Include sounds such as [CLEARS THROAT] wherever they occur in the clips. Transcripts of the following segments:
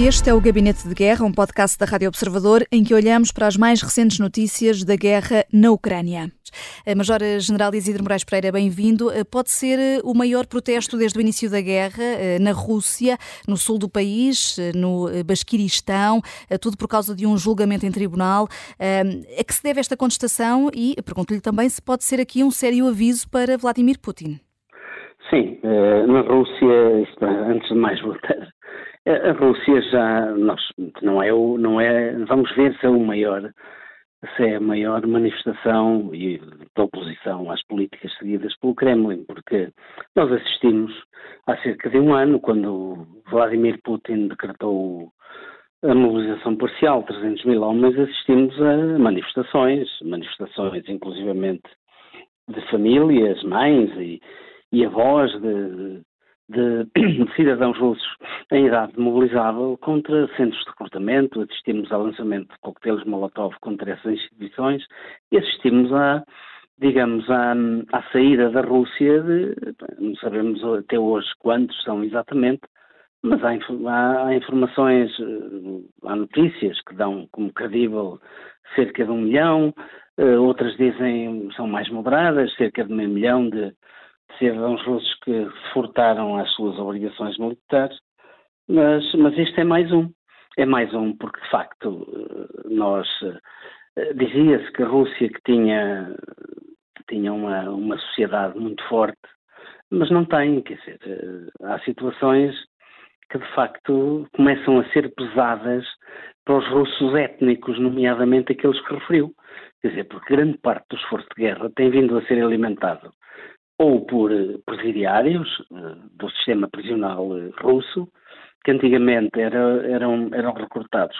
Este é o Gabinete de Guerra, um podcast da Rádio Observador em que olhamos para as mais recentes notícias da guerra na Ucrânia. Major-General Isidro Moraes Pereira, bem-vindo. Pode ser o maior protesto desde o início da guerra eh, na Rússia, no sul do país, eh, no Basquiristão, eh, tudo por causa de um julgamento em tribunal. A que se deve esta contestação e pergunto-lhe também se pode ser aqui um sério aviso para Vladimir Putin. Sim, na Rússia, antes de mais [LAUGHS] voltar a Rússia já nós, não é o, não é, vamos ver se é o maior, se é a maior manifestação de oposição às políticas seguidas pelo Kremlin, porque nós assistimos há cerca de um ano, quando Vladimir Putin decretou a mobilização parcial, 300 mil homens, assistimos a manifestações, manifestações inclusivamente de famílias, mães e, e avós de, de [CLEARS THROAT] cidadãos russos em idade mobilizável contra centros de recrutamento, assistimos ao lançamento de coquetéis Molotov contra essas instituições e assistimos a, digamos, à, à saída da Rússia de, não sabemos até hoje quantos são exatamente, mas há, há, informações, há notícias que dão como credível cerca de um milhão, eh, outras dizem são mais moderadas, cerca de meio milhão de, cidadãos russos que furtaram as suas obrigações militares, mas, mas este é mais um. É mais um, porque de facto nós eh, dizia-se que a Rússia que tinha, tinha uma, uma sociedade muito forte, mas não tem, quer dizer, eh, há situações que de facto começam a ser pesadas para os russos étnicos, nomeadamente aqueles que referiu. Quer dizer, porque grande parte do esforço de guerra tem vindo a ser alimentado ou por eh, presidiários eh, do sistema prisional eh, russo, que antigamente era, eram, eram recrutados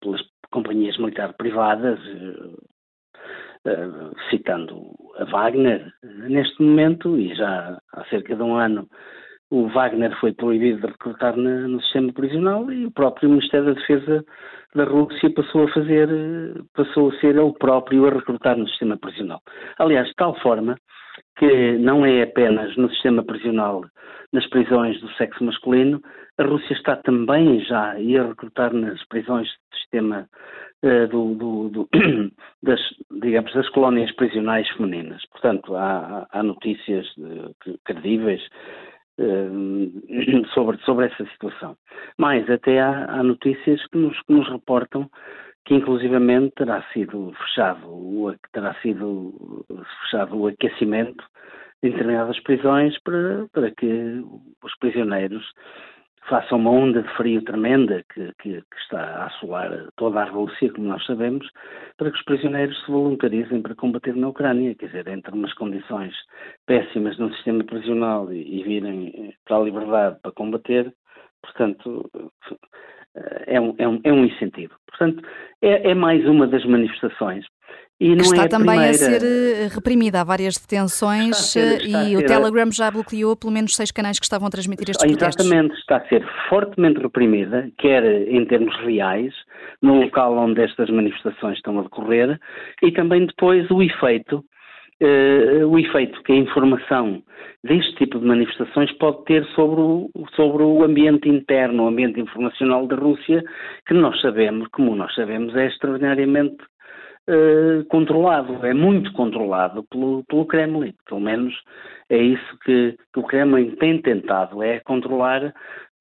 pelas companhias militares privadas, citando a Wagner, neste momento, e já há cerca de um ano, o Wagner foi proibido de recrutar no sistema prisional e o próprio Ministério da Defesa da Rússia passou a fazer, passou a ser ele próprio a recrutar no sistema prisional. Aliás, de tal forma que não é apenas no sistema prisional, nas prisões do sexo masculino, a Rússia está também já a recrutar nas prisões do sistema uh, do, do, do, [CLEARS THROAT] das, digamos, das colónias prisionais femininas. Portanto, há, há notícias uh, credíveis uh, [CLEARS THROAT] sobre, sobre essa situação. Mas até há, há notícias que nos, que nos reportam que inclusivamente terá sido fechado, terá sido fechado o aquecimento de determinadas prisões para, para que os prisioneiros façam uma onda de frio tremenda que, que, que, está a assolar toda a Rússia, como nós sabemos, para que os prisioneiros se voluntarizem para combater na Ucrânia, quer dizer, entre umas condições péssimas no sistema prisional e, e virem para a liberdade para combater, portanto, é um, é um, é um incentivo. Portanto, é, é mais uma das manifestações. E não está é a também primeira... a ser eh, reprimida. Há várias detenções ser, e o Telegram já bloqueou pelo menos seis canais que estavam a transmitir estes protestos. Exatamente, está a ser fortemente reprimida, quer em termos reais, no local onde estas manifestações estão a decorrer, e também depois o efeito uh, o efeito que a informação deste tipo de manifestações pode ter sobre o, sobre o ambiente interno, o ambiente informacional da Rússia, que nós sabemos, como nós sabemos, é extraordinariamente uh, controlado, é muito controlado pelo, pelo Kremlin. Pelo menos é isso que, que o Kremlin tem tentado, é controlar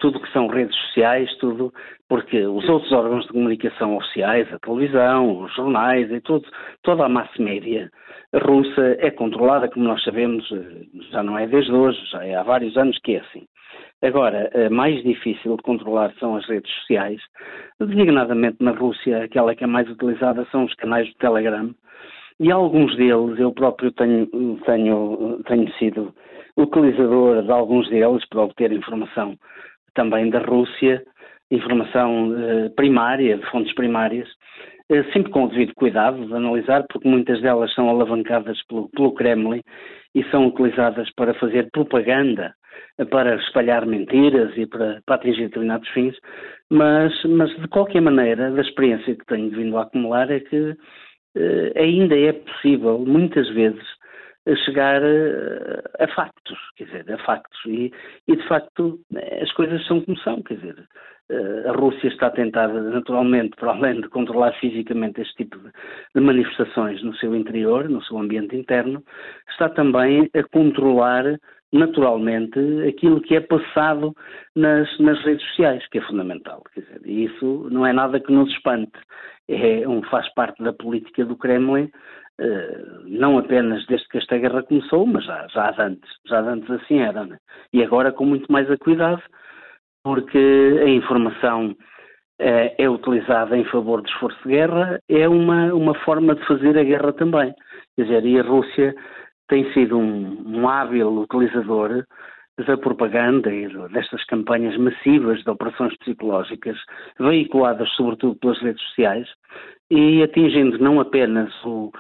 tudo que são redes sociais, tudo, porque os outros órgãos de comunicação oficiais, a televisão, os jornais e tudo, toda a massa média russa é controlada, como nós sabemos, eh, já não é desde hoje, já é há vários anos que é assim. Agora, mais difícil de controlar são as redes sociais, designadamente na Rússia, aquela que é mais utilizada são os canais do Telegram, e alguns deles, eu próprio tenho, tenho, tenho sido utilizador de alguns deles para obter informação também da Rússia, informação eh, primária, de fontes primárias, eh, sempre com o devido cuidado de analisar, porque muitas delas são alavancadas pelo, pelo Kremlin e são utilizadas para fazer propaganda, para espalhar mentiras e para, para atingir determinados fins, mas, mas de qualquer maneira, da experiência que tenho vindo a acumular é que eh, ainda é possível, muitas vezes, chegar a, a, factos, quer dizer, a factos. E, e, de facto as coisas são como são, quer dizer, eh, a Rússia está a tentar, naturalmente, para além de controlar fisicamente este tipo de manifestações no seu interior, no seu ambiente interno, está também a controlar naturalmente aquilo que é passado nas, nas redes sociais, que é fundamental. Dizer, e isso não é nada que nos espante. É um, faz parte da política do Kremlin, eh, não apenas desde que esta guerra começou, mas já, já antes. Já antes assim era. Né? E agora com muito mais cuidado, porque a informação é, é utilizada em favor do esforço de guerra, é uma, uma forma de fazer a guerra também. Quer dizer, e a Rússia tem sido um, um hábil utilizador da propaganda e destas campanhas massivas de operações psicológicas, veiculadas sobretudo pelas redes sociais, e atingindo não apenas o,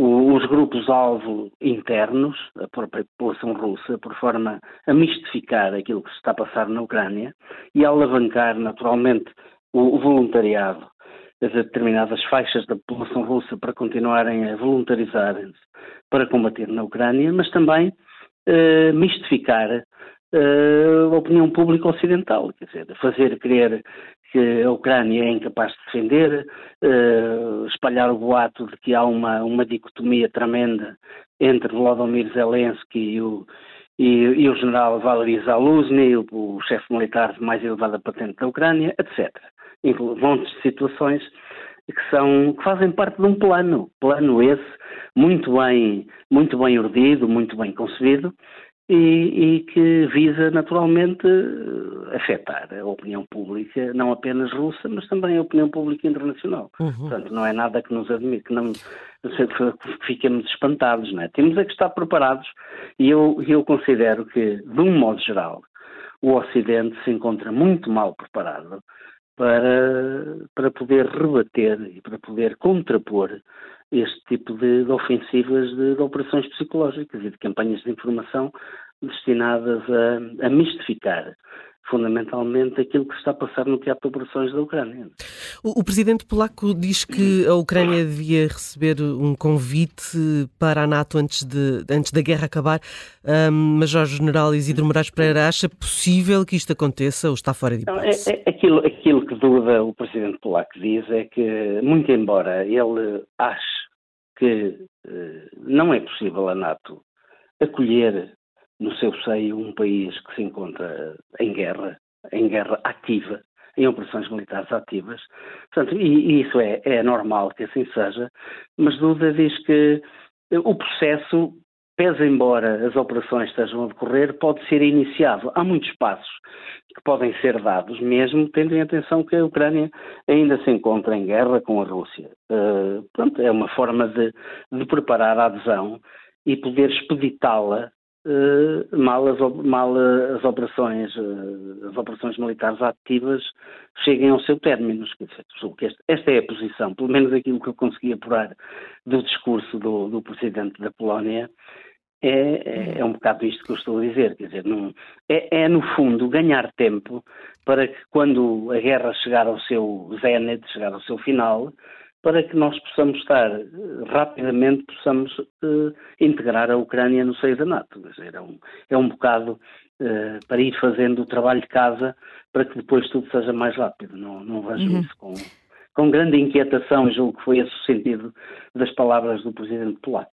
os grupos-alvo internos, a própria população russa, por forma a mistificar aquilo que se está a passar na Ucrânia e a alavancar naturalmente o, voluntariado de determinadas faixas da população russa para continuarem a voluntarizarem-se para combater na Ucrânia, mas também eh, mistificar eh, a opinião pública ocidental, quer dizer, fazer crer que a Ucrânia é incapaz de defender, uh, espalhar o boato de que há uma, uma dicotomia tremenda entre Volodymyr Zelensky e o, e, e o general Valery Zaluzny, o, o chefe militar de mais elevada patente da Ucrânia, etc. Montes de situações que são que fazem parte de um plano, plano esse muito bem muito bem urdido, muito bem concebido e, e, que visa naturalmente afetar a opinião pública, não apenas russa, mas também a opinião pública internacional. Uhum. Portanto, não é nada que nos admire, que não que [LAUGHS] fiquemos espantados, não é? Temos é que estar preparados e eu, eu considero que, de um modo geral, o Ocidente se encontra muito mal preparado para, para poder rebater e para poder contrapor este tipo de, de ofensivas de, de, operações psicológicas e de campanhas de informação destinadas a, a mistificar fundamentalmente aquilo que está a passar no teatro de operações da Ucrânia. O, o, presidente polaco diz que a Ucrânia devia receber um convite para a NATO antes, de, antes da guerra acabar. Um, Major-General Isidro Moraes Pereira acha possível que isto aconteça ou está fora de hipótese? Não, é, é, aquilo, aquilo que dúvida o presidente polaco diz é que, muito embora ele ache que eh, não é possível a NATO acolher no seu seio um país que se encontra em guerra, em guerra ativa, em operações militares ativas. Portanto, e, e isso é, é normal que assim seja, mas Duda diz que o processo, pese embora as operações estejam a decorrer, pode ser iniciado. Há muitos passos que podem ser dados, mesmo tendo em atenção que a Ucrânia ainda se encontra em guerra com a Rússia. Uh, pronto, é uma forma de, de preparar a adesão e poder expeditá-la Uh, mal, as, mal as operações uh, as operações militares ativas cheguem ao seu término. Esta, esta é a posição, pelo menos aquilo que eu consegui apurar do discurso do, do Presidente da Polónia, é, é, é, um bocado isto que eu estou a dizer. Quer dizer, não, é, é, no fundo ganhar tempo para que quando a guerra chegar ao seu zénite, chegar ao seu final, para que nós possamos estar eh, rapidamente, possamos uh, integrar a Ucrânia no seio da NATO. Dizer, é um, é um bocado uh, para ir fazendo o trabalho de casa para que depois tudo seja mais rápido. Não, não vejo uhum. isso com, com grande inquietação, julgo que foi esse o sentido das palavras do Presidente Polaco.